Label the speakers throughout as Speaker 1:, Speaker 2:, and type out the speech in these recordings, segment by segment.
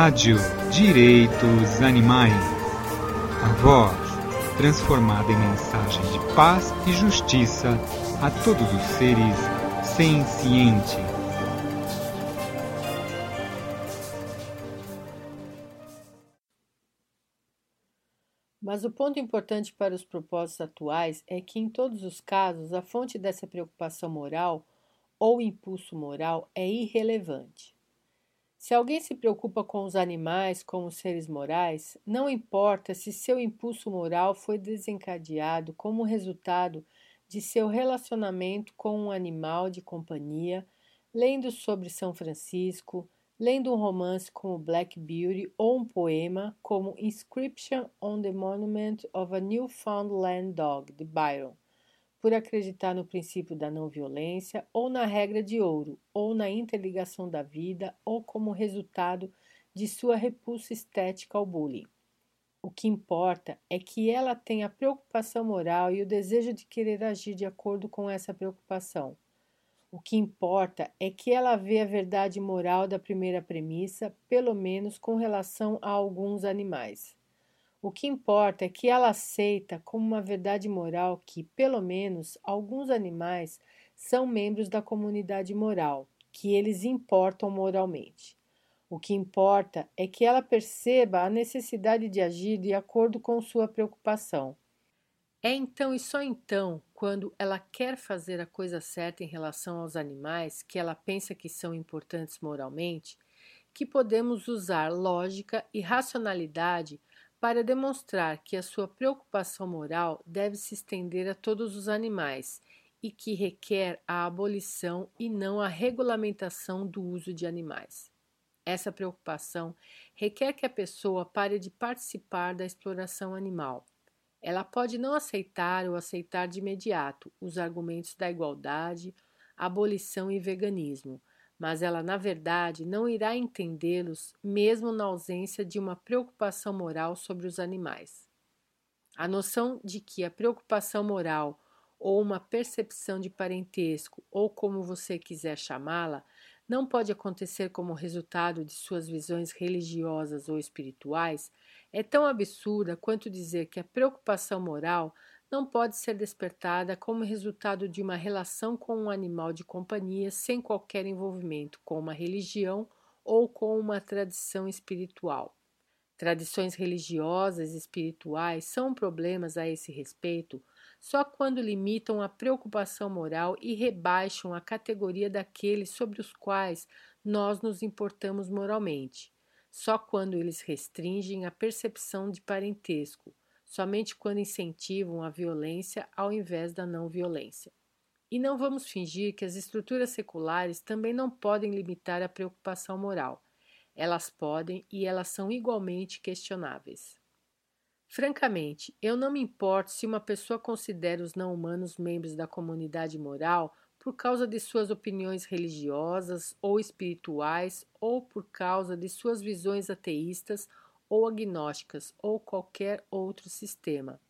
Speaker 1: Rádio Direitos Animais. A voz transformada em mensagem de paz e justiça a todos os seres sencientes.
Speaker 2: Mas o ponto importante para os propósitos atuais é que, em todos os casos, a fonte dessa preocupação moral ou impulso moral é irrelevante. Se alguém se preocupa com os animais como seres morais, não importa se seu impulso moral foi desencadeado como resultado de seu relacionamento com um animal de companhia, lendo sobre São Francisco, lendo um romance como Black Beauty ou um poema como Inscription on the Monument of a Newfoundland Dog, de Byron por acreditar no princípio da não violência, ou na regra de ouro, ou na interligação da vida, ou como resultado de sua repulsa estética ao bullying. O que importa é que ela tenha a preocupação moral e o desejo de querer agir de acordo com essa preocupação. O que importa é que ela vê a verdade moral da primeira premissa, pelo menos com relação a alguns animais. O que importa é que ela aceita como uma verdade moral que, pelo menos, alguns animais são membros da comunidade moral, que eles importam moralmente. O que importa é que ela perceba a necessidade de agir de acordo com sua preocupação. É então e só então, quando ela quer fazer a coisa certa em relação aos animais que ela pensa que são importantes moralmente, que podemos usar lógica e racionalidade para demonstrar que a sua preocupação moral deve se estender a todos os animais e que requer a abolição e não a regulamentação do uso de animais. Essa preocupação requer que a pessoa pare de participar da exploração animal. Ela pode não aceitar ou aceitar de imediato os argumentos da igualdade, abolição e veganismo, mas ela, na verdade, não irá entendê-los mesmo na ausência de uma preocupação moral sobre os animais. A noção de que a preocupação moral ou uma percepção de parentesco, ou como você quiser chamá-la, não pode acontecer como resultado de suas visões religiosas ou espirituais, é tão absurda quanto dizer que a preocupação moral não pode ser despertada como resultado de uma relação com um animal de companhia sem qualquer envolvimento com uma religião ou com uma tradição espiritual. Tradições religiosas e espirituais são problemas a esse respeito só quando limitam a preocupação moral e rebaixam a categoria daqueles sobre os quais nós nos importamos moralmente, só quando eles restringem a percepção de parentesco, somente quando incentivam a violência ao invés da não violência. E não vamos fingir que as estruturas seculares também não podem limitar a preocupação moral. Elas podem e elas são igualmente questionáveis. Francamente, eu não me importo se uma pessoa considera os não-humanos membros da comunidade moral por causa de suas opiniões religiosas ou espirituais ou por causa de suas visões ateístas ou agnósticas ou qualquer outro sistema.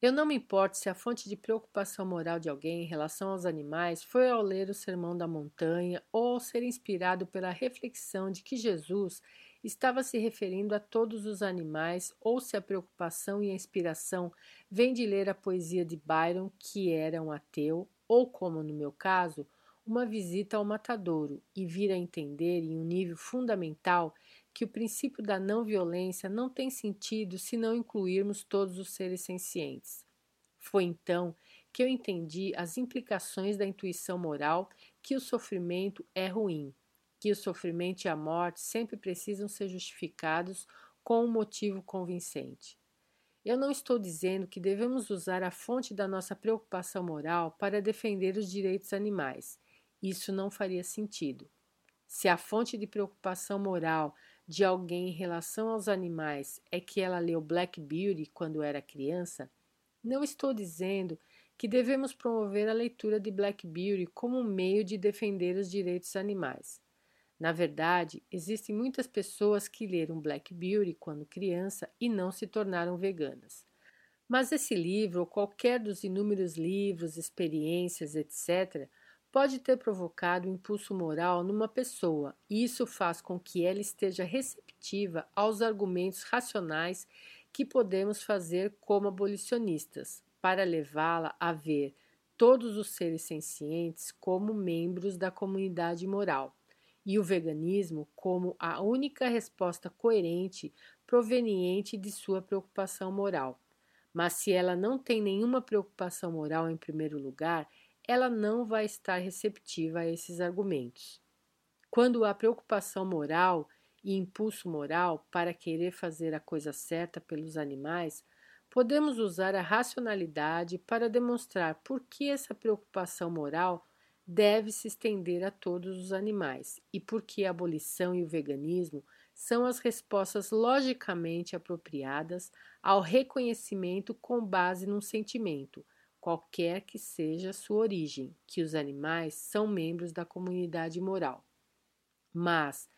Speaker 2: Eu não me importo se a fonte de preocupação moral de alguém em relação aos animais foi ao ler o Sermão da Montanha ou ao ser inspirado pela reflexão de que Jesus estava se referindo a todos os animais ou se a preocupação e a inspiração vêm de ler a poesia de Byron, que era um ateu, ou como no meu caso, uma visita ao matadouro e vir a entender em um nível fundamental que o princípio da não violência não tem sentido se não incluirmos todos os seres sencientes. Foi então que eu entendi as implicações da intuição moral que o sofrimento é ruim, que o sofrimento e a morte sempre precisam ser justificados com um motivo convincente. Eu não estou dizendo que devemos usar a fonte da nossa preocupação moral para defender os direitos animais. Isso não faria sentido. Se a fonte de preocupação moral de alguém em relação aos animais é que ela leu Black Beauty quando era criança, não estou dizendo que devemos promover a leitura de Black Beauty como um meio de defender os direitos animais. Na verdade, existem muitas pessoas que leram Black Beauty quando criança e não se tornaram veganas. Mas esse livro, ou qualquer dos inúmeros livros, experiências, etc., pode ter provocado um impulso moral numa pessoa, e isso faz com que ela esteja receptiva aos argumentos racionais que podemos fazer como abolicionistas, para levá-la a ver todos os seres sencientes como membros da comunidade moral e o veganismo como a única resposta coerente proveniente de sua preocupação moral. Mas se ela não tem nenhuma preocupação moral em primeiro lugar, ela não vai estar receptiva a esses argumentos. Quando há preocupação moral e impulso moral para querer fazer a coisa certa pelos animais, podemos usar a racionalidade para demonstrar por que essa preocupação moral deve se estender a todos os animais e por que a abolição e o veganismo são as respostas logicamente apropriadas ao reconhecimento com base num sentimento, qualquer que seja sua origem, que os animais são membros da comunidade moral. Mas,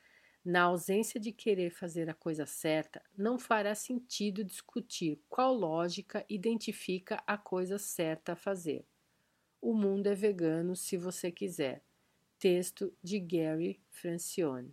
Speaker 2: na ausência de querer fazer a coisa certa, não fará sentido discutir qual lógica identifica a coisa certa a fazer. O mundo é vegano se você quiser. Texto de Gary Francione.